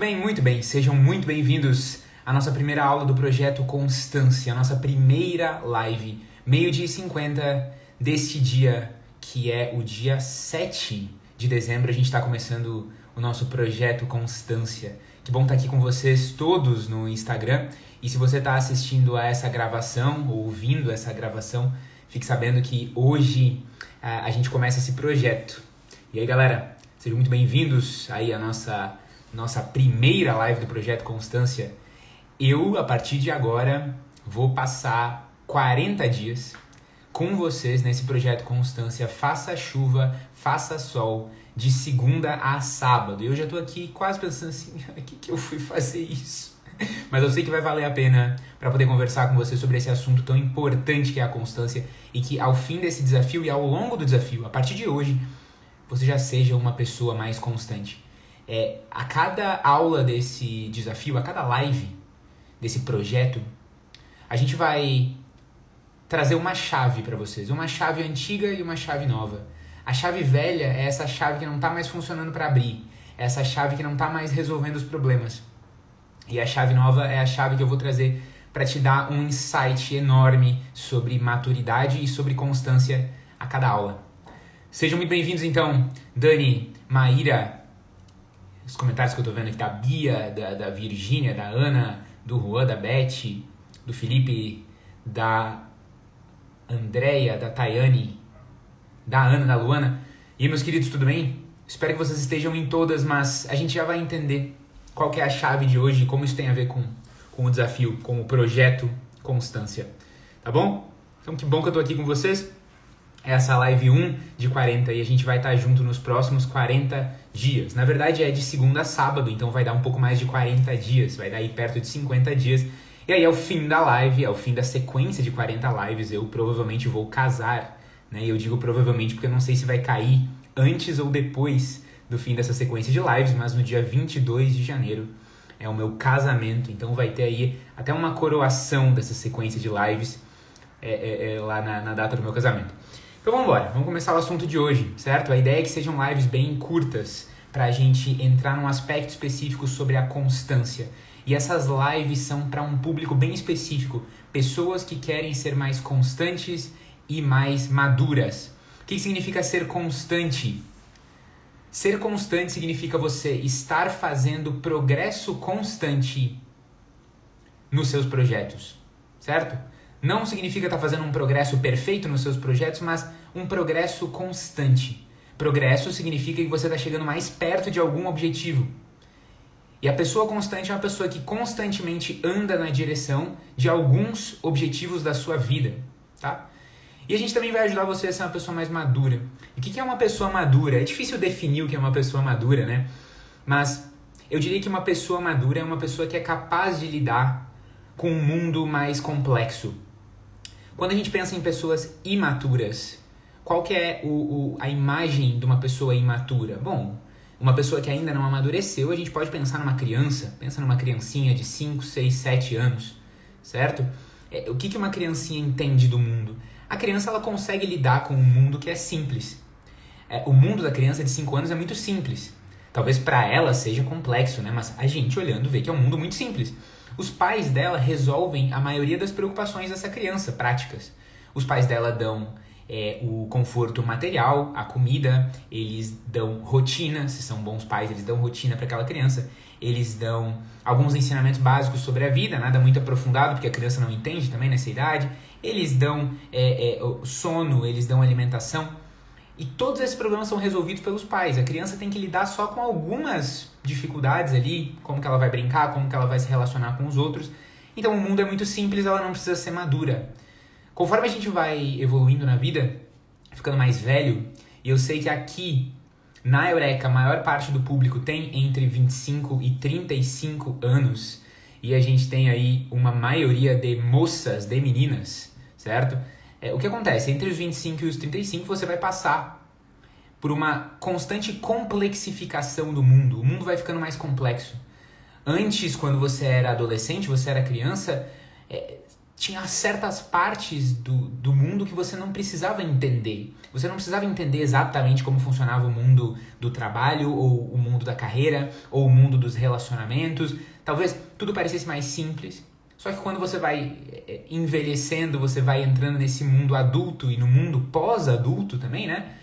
bem, muito bem. Sejam muito bem-vindos à nossa primeira aula do projeto Constância, a nossa primeira live, meio-dia e 50 deste dia, que é o dia 7 de dezembro. A gente está começando o nosso projeto Constância. Que bom estar aqui com vocês todos no Instagram. E se você está assistindo a essa gravação, ou ouvindo essa gravação, fique sabendo que hoje uh, a gente começa esse projeto. E aí, galera, sejam muito bem-vindos aí à nossa nossa primeira live do projeto Constância, eu, a partir de agora, vou passar 40 dias com vocês nesse projeto Constância, faça chuva, faça sol, de segunda a sábado. Eu já tô aqui quase pensando assim, o que, que eu fui fazer isso? Mas eu sei que vai valer a pena para poder conversar com você sobre esse assunto tão importante que é a constância e que ao fim desse desafio e ao longo do desafio, a partir de hoje, você já seja uma pessoa mais constante é, a cada aula desse desafio, a cada live desse projeto, a gente vai trazer uma chave para vocês, uma chave antiga e uma chave nova. A chave velha é essa chave que não está mais funcionando para abrir, é essa chave que não está mais resolvendo os problemas. E a chave nova é a chave que eu vou trazer para te dar um insight enorme sobre maturidade e sobre constância a cada aula. Sejam muito bem-vindos então, Dani, Maíra, os comentários que eu tô vendo aqui da Bia, da, da Virgínia, da Ana, do Juan, da Beth, do Felipe, da Andréia, da Tayane, da Ana, da Luana. E meus queridos, tudo bem? Espero que vocês estejam em todas, mas a gente já vai entender qual é a chave de hoje como isso tem a ver com, com o desafio, com o projeto Constância. Tá bom? Então que bom que eu tô aqui com vocês essa live 1 de 40 e a gente vai estar junto nos próximos 40 dias. Na verdade é de segunda a sábado, então vai dar um pouco mais de 40 dias, vai dar aí perto de 50 dias. E aí é o fim da live, é o fim da sequência de 40 lives, eu provavelmente vou casar, né? Eu digo provavelmente porque eu não sei se vai cair antes ou depois do fim dessa sequência de lives, mas no dia 22 de janeiro é o meu casamento, então vai ter aí até uma coroação dessa sequência de lives é, é, é, lá na, na data do meu casamento. Então vamos embora, vamos começar o assunto de hoje, certo? A ideia é que sejam lives bem curtas para a gente entrar num aspecto específico sobre a constância. E essas lives são para um público bem específico, pessoas que querem ser mais constantes e mais maduras. O que significa ser constante? Ser constante significa você estar fazendo progresso constante nos seus projetos, certo? Não significa estar tá fazendo um progresso perfeito nos seus projetos, mas um progresso constante. Progresso significa que você está chegando mais perto de algum objetivo. E a pessoa constante é uma pessoa que constantemente anda na direção de alguns objetivos da sua vida, tá? E a gente também vai ajudar você a ser uma pessoa mais madura. E o que é uma pessoa madura? É difícil definir o que é uma pessoa madura, né? Mas eu diria que uma pessoa madura é uma pessoa que é capaz de lidar com um mundo mais complexo, quando a gente pensa em pessoas imaturas, qual que é o, o, a imagem de uma pessoa imatura? Bom, uma pessoa que ainda não amadureceu, a gente pode pensar numa criança, pensa numa criancinha de 5, 6, 7 anos, certo? É, o que, que uma criancinha entende do mundo? A criança ela consegue lidar com um mundo que é simples. É, o mundo da criança de 5 anos é muito simples. Talvez para ela seja complexo, né? Mas a gente olhando vê que é um mundo muito simples. Os pais dela resolvem a maioria das preocupações dessa criança, práticas. Os pais dela dão é, o conforto material, a comida, eles dão rotina, se são bons pais, eles dão rotina para aquela criança, eles dão alguns ensinamentos básicos sobre a vida, nada muito aprofundado, porque a criança não entende também nessa idade, eles dão é, é, sono, eles dão alimentação. E todos esses problemas são resolvidos pelos pais. A criança tem que lidar só com algumas dificuldades ali, como que ela vai brincar, como que ela vai se relacionar com os outros. Então o mundo é muito simples, ela não precisa ser madura. Conforme a gente vai evoluindo na vida, ficando mais velho, e eu sei que aqui na Eureka a maior parte do público tem entre 25 e 35 anos, e a gente tem aí uma maioria de moças, de meninas, certo? É, o que acontece? Entre os 25 e os 35 você vai passar por uma constante complexificação do mundo. O mundo vai ficando mais complexo. Antes, quando você era adolescente, você era criança, é, tinha certas partes do, do mundo que você não precisava entender. Você não precisava entender exatamente como funcionava o mundo do trabalho, ou o mundo da carreira, ou o mundo dos relacionamentos. Talvez tudo parecesse mais simples. Só que quando você vai eh, envelhecendo, você vai entrando nesse mundo adulto e no mundo pós-adulto também, né?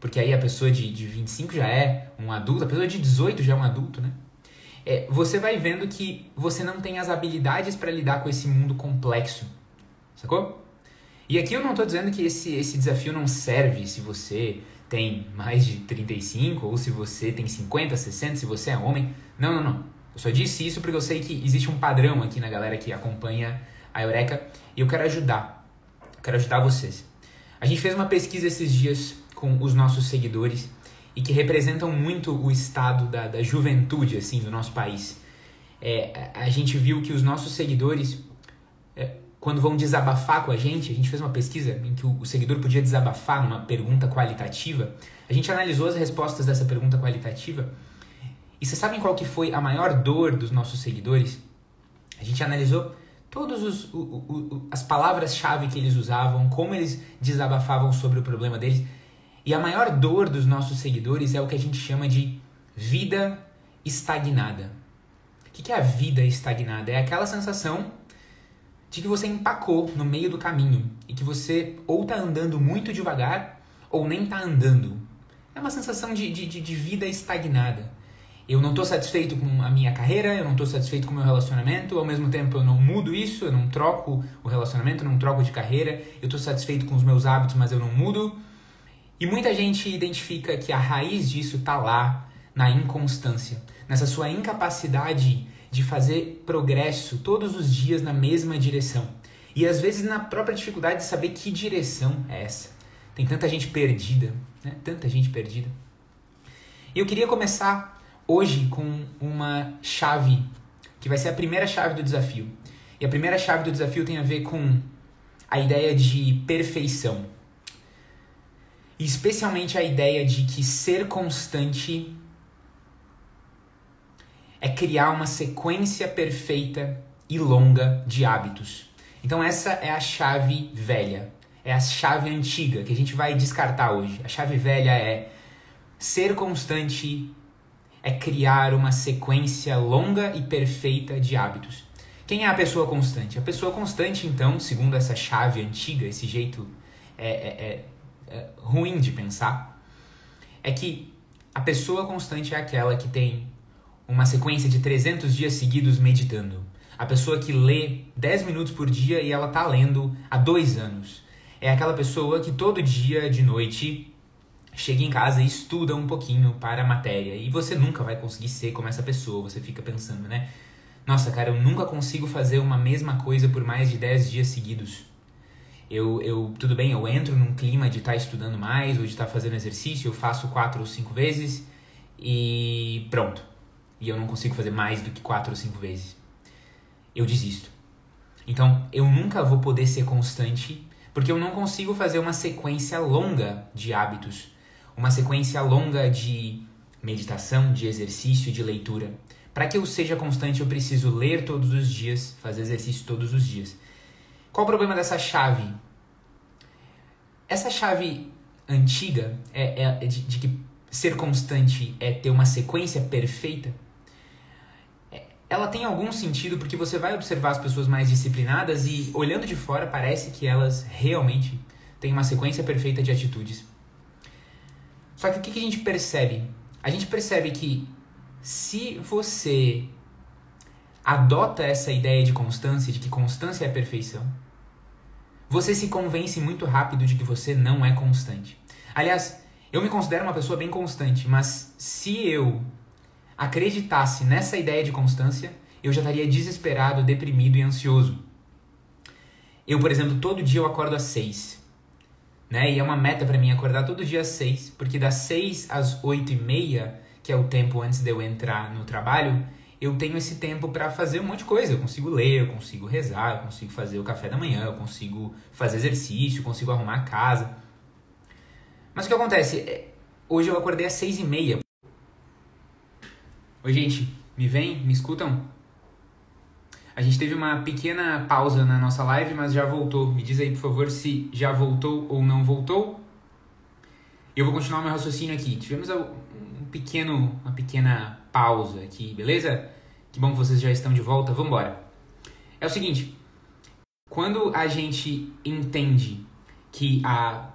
Porque aí a pessoa de, de 25 já é um adulto, a pessoa de 18 já é um adulto, né? é, você vai vendo que você não tem as habilidades para lidar com esse mundo complexo. Sacou? E aqui eu não estou dizendo que esse, esse desafio não serve se você tem mais de 35 ou se você tem 50, 60, se você é homem. Não, não, não. Eu só disse isso porque eu sei que existe um padrão aqui na galera que acompanha a Eureka e eu quero ajudar. Eu quero ajudar vocês. A gente fez uma pesquisa esses dias com os nossos seguidores e que representam muito o estado da, da juventude assim do nosso país. É, a gente viu que os nossos seguidores, é, quando vão desabafar com a gente, a gente fez uma pesquisa em que o, o seguidor podia desabafar numa pergunta qualitativa. A gente analisou as respostas dessa pergunta qualitativa e vocês sabem qual que foi a maior dor dos nossos seguidores? A gente analisou todas as palavras-chave que eles usavam, como eles desabafavam sobre o problema deles. E a maior dor dos nossos seguidores é o que a gente chama de vida estagnada. O que é a vida estagnada? É aquela sensação de que você empacou no meio do caminho e que você ou está andando muito devagar ou nem está andando. É uma sensação de, de, de vida estagnada. Eu não estou satisfeito com a minha carreira, eu não estou satisfeito com o meu relacionamento, ao mesmo tempo eu não mudo isso, eu não troco o relacionamento, eu não troco de carreira, eu estou satisfeito com os meus hábitos, mas eu não mudo. E muita gente identifica que a raiz disso está lá na inconstância, nessa sua incapacidade de fazer progresso todos os dias na mesma direção. E às vezes na própria dificuldade de saber que direção é essa. Tem tanta gente perdida, né? Tanta gente perdida. Eu queria começar hoje com uma chave, que vai ser a primeira chave do desafio. E a primeira chave do desafio tem a ver com a ideia de perfeição. E especialmente a ideia de que ser constante é criar uma sequência perfeita e longa de hábitos. Então essa é a chave velha, é a chave antiga que a gente vai descartar hoje. A chave velha é ser constante é criar uma sequência longa e perfeita de hábitos. Quem é a pessoa constante? A pessoa constante, então, segundo essa chave antiga, esse jeito é, é, é é, ruim de pensar é que a pessoa constante é aquela que tem uma sequência de 300 dias seguidos meditando. A pessoa que lê 10 minutos por dia e ela tá lendo há dois anos. É aquela pessoa que todo dia de noite chega em casa e estuda um pouquinho para a matéria. E você nunca vai conseguir ser como essa pessoa. Você fica pensando, né? Nossa, cara, eu nunca consigo fazer uma mesma coisa por mais de 10 dias seguidos eu, eu tudo bem, eu entro num clima de estar tá estudando mais ou de estar tá fazendo exercício, eu faço quatro ou cinco vezes e pronto. E eu não consigo fazer mais do que quatro ou cinco vezes. Eu desisto. Então, eu nunca vou poder ser constante porque eu não consigo fazer uma sequência longa de hábitos, uma sequência longa de meditação, de exercício, de leitura. Para que eu seja constante, eu preciso ler todos os dias, fazer exercício todos os dias. Qual o problema dessa chave? Essa chave antiga é, é de, de, que ser constante é ter uma sequência perfeita. É, ela tem algum sentido porque você vai observar as pessoas mais disciplinadas e olhando de fora parece que elas realmente têm uma sequência perfeita de atitudes. Só que o que a gente percebe? A gente percebe que se você adota essa ideia de constância, de que constância é perfeição, você se convence muito rápido de que você não é constante. Aliás, eu me considero uma pessoa bem constante, mas se eu acreditasse nessa ideia de constância, eu já estaria desesperado, deprimido e ansioso. Eu, por exemplo, todo dia eu acordo às seis. Né? E é uma meta para mim acordar todo dia às seis, porque das seis às oito e meia, que é o tempo antes de eu entrar no trabalho, eu tenho esse tempo para fazer um monte de coisa. Eu consigo ler, eu consigo rezar, eu consigo fazer o café da manhã, eu consigo fazer exercício, eu consigo arrumar a casa. Mas o que acontece? É, hoje eu acordei às seis e meia. Oi, gente, me vem? Me escutam? A gente teve uma pequena pausa na nossa live, mas já voltou. Me diz aí, por favor, se já voltou ou não voltou. Eu vou continuar meu raciocínio aqui. Tivemos um pequeno, uma pequena pausa aqui, beleza? Que bom que vocês já estão de volta. Vamos embora. É o seguinte, quando a gente entende que a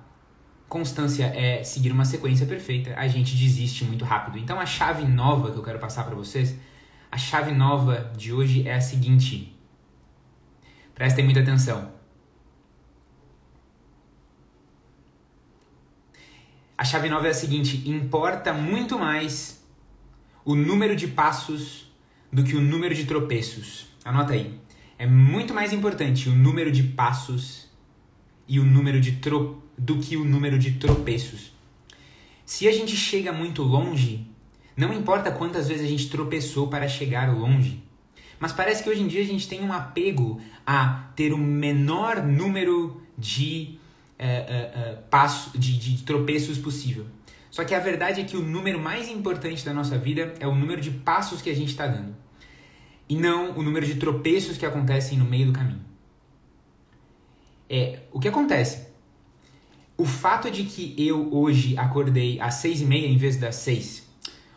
constância é seguir uma sequência perfeita, a gente desiste muito rápido. Então a chave nova que eu quero passar para vocês, a chave nova de hoje é a seguinte. Prestem muita atenção. A chave nova é a seguinte: importa muito mais o número de passos do que o número de tropeços. Anota aí. É muito mais importante o número de passos e o número de tro... do que o número de tropeços. Se a gente chega muito longe, não importa quantas vezes a gente tropeçou para chegar longe. Mas parece que hoje em dia a gente tem um apego a ter o menor número de, uh, uh, uh, passo, de, de tropeços possível. Só que a verdade é que o número mais importante da nossa vida é o número de passos que a gente está dando. E não o número de tropeços que acontecem no meio do caminho. É, o que acontece? O fato de que eu hoje acordei às seis e meia em vez das seis,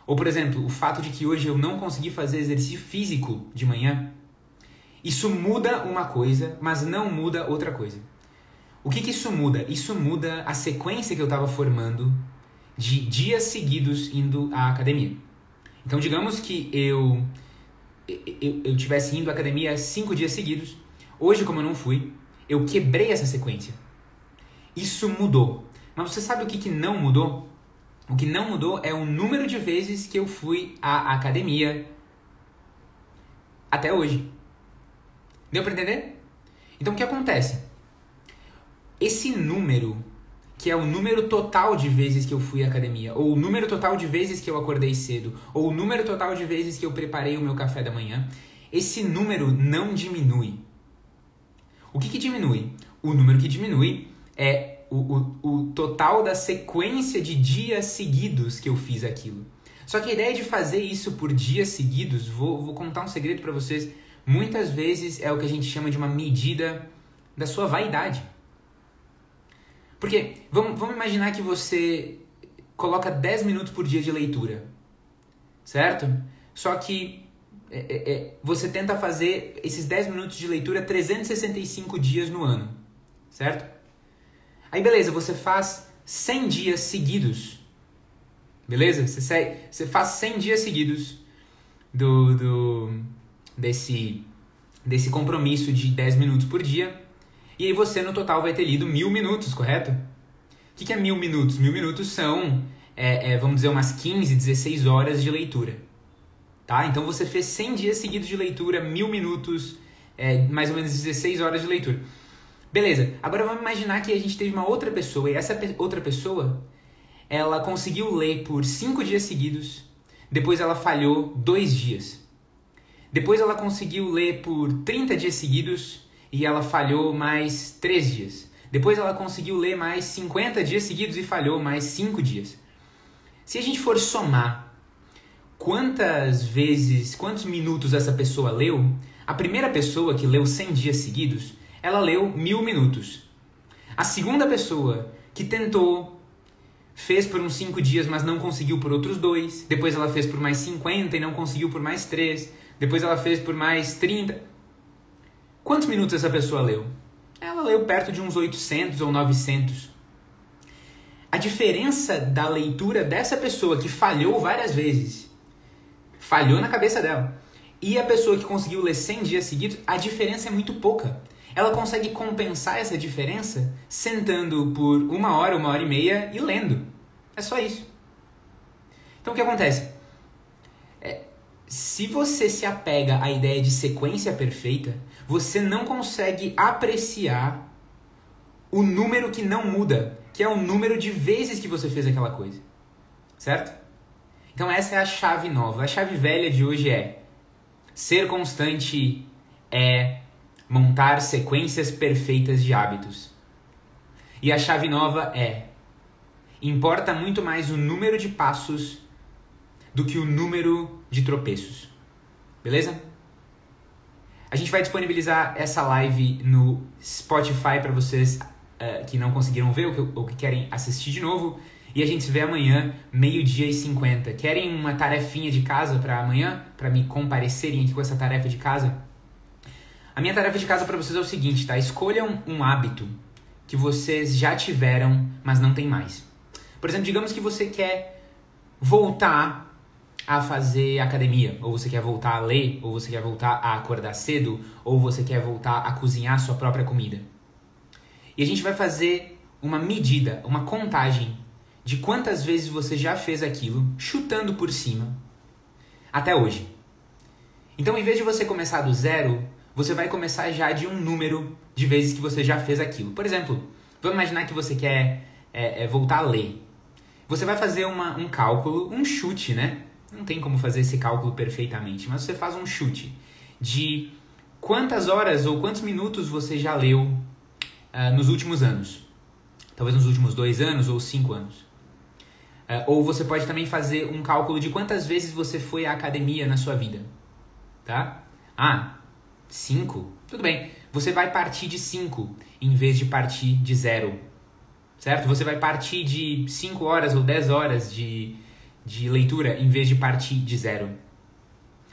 ou por exemplo, o fato de que hoje eu não consegui fazer exercício físico de manhã, isso muda uma coisa, mas não muda outra coisa. O que, que isso muda? Isso muda a sequência que eu estava formando de dias seguidos indo à academia. Então, digamos que eu eu, eu tivesse indo à academia cinco dias seguidos, hoje, como eu não fui, eu quebrei essa sequência. Isso mudou. Mas você sabe o que, que não mudou? O que não mudou é o número de vezes que eu fui à academia até hoje. Deu para entender? Então o que acontece? Esse número, que é o número total de vezes que eu fui à academia, ou o número total de vezes que eu acordei cedo, ou o número total de vezes que eu preparei o meu café da manhã, esse número não diminui. O que, que diminui? O número que diminui é o, o, o total da sequência de dias seguidos que eu fiz aquilo. Só que a ideia de fazer isso por dias seguidos, vou, vou contar um segredo para vocês, muitas vezes é o que a gente chama de uma medida da sua vaidade. Porque vamos, vamos imaginar que você coloca 10 minutos por dia de leitura, certo? Só que é, é, é, você tenta fazer esses 10 minutos de leitura 365 dias no ano, certo? Aí beleza, você faz 100 dias seguidos, beleza? Você, segue, você faz 100 dias seguidos do, do desse, desse compromisso de 10 minutos por dia, e aí você no total vai ter lido mil minutos, correto? O que, que é mil minutos? Mil minutos são, é, é, vamos dizer, umas 15, 16 horas de leitura. Tá? Então você fez 100 dias seguidos de leitura, mil minutos, é, mais ou menos 16 horas de leitura. Beleza, agora vamos imaginar que a gente teve uma outra pessoa e essa pe outra pessoa ela conseguiu ler por 5 dias seguidos, depois ela falhou 2 dias. Depois ela conseguiu ler por 30 dias seguidos e ela falhou mais 3 dias. Depois ela conseguiu ler mais 50 dias seguidos e falhou mais 5 dias. Se a gente for somar quantas vezes, quantos minutos essa pessoa leu, a primeira pessoa que leu 100 dias seguidos, ela leu mil minutos. A segunda pessoa que tentou, fez por uns 5 dias, mas não conseguiu por outros dois. Depois ela fez por mais 50 e não conseguiu por mais 3. Depois ela fez por mais 30. Quantos minutos essa pessoa leu? Ela leu perto de uns 800 ou 900. A diferença da leitura dessa pessoa que falhou várias vezes falhou na cabeça dela. E a pessoa que conseguiu ler 100 dias seguidos, a diferença é muito pouca. Ela consegue compensar essa diferença sentando por uma hora, uma hora e meia e lendo. É só isso. Então o que acontece? É, se você se apega à ideia de sequência perfeita, você não consegue apreciar o número que não muda, que é o número de vezes que você fez aquela coisa. Certo? Então essa é a chave nova. A chave velha de hoje é ser constante é montar sequências perfeitas de hábitos. E a chave nova é importa muito mais o número de passos do que o número de tropeços. Beleza? A gente vai disponibilizar essa live no Spotify para vocês uh, que não conseguiram ver ou que, ou que querem assistir de novo. E a gente se vê amanhã, meio-dia e 50. Querem uma tarefinha de casa para amanhã? Para me comparecerem aqui com essa tarefa de casa? A minha tarefa de casa para vocês é o seguinte, tá? Escolham um hábito que vocês já tiveram, mas não tem mais. Por exemplo, digamos que você quer voltar a fazer academia, ou você quer voltar a ler, ou você quer voltar a acordar cedo, ou você quer voltar a cozinhar sua própria comida. E a gente vai fazer uma medida, uma contagem de quantas vezes você já fez aquilo, chutando por cima, até hoje. Então, em vez de você começar do zero, você vai começar já de um número de vezes que você já fez aquilo. Por exemplo, vamos imaginar que você quer é, é, voltar a ler. Você vai fazer uma, um cálculo, um chute, né? Não tem como fazer esse cálculo perfeitamente, mas você faz um chute de quantas horas ou quantos minutos você já leu uh, nos últimos anos. Talvez nos últimos dois anos ou cinco anos. Uh, ou você pode também fazer um cálculo de quantas vezes você foi à academia na sua vida. Tá? Ah, cinco? Tudo bem. Você vai partir de cinco em vez de partir de zero. Certo? Você vai partir de cinco horas ou dez horas de, de leitura em vez de partir de zero.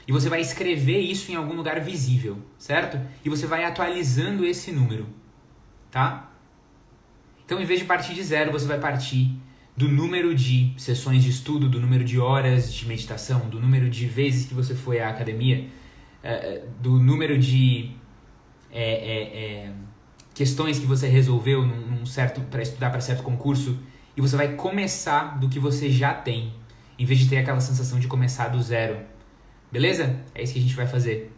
E você vai escrever isso em algum lugar visível, certo? E você vai atualizando esse número, tá? Então, em vez de partir de zero, você vai partir do número de sessões de estudo, do número de horas de meditação, do número de vezes que você foi à academia, é, é, do número de é, é, questões que você resolveu num, num certo para estudar para certo concurso e você vai começar do que você já tem em vez de ter aquela sensação de começar do zero. Beleza? É isso que a gente vai fazer.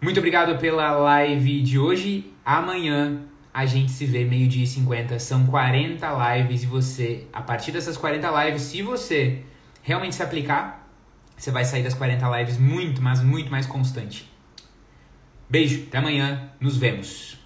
Muito obrigado pela live de hoje. Amanhã a gente se vê meio-dia e 50. São 40 lives e você, a partir dessas 40 lives, se você realmente se aplicar, você vai sair das 40 lives muito, mas muito mais constante. Beijo, até amanhã, nos vemos.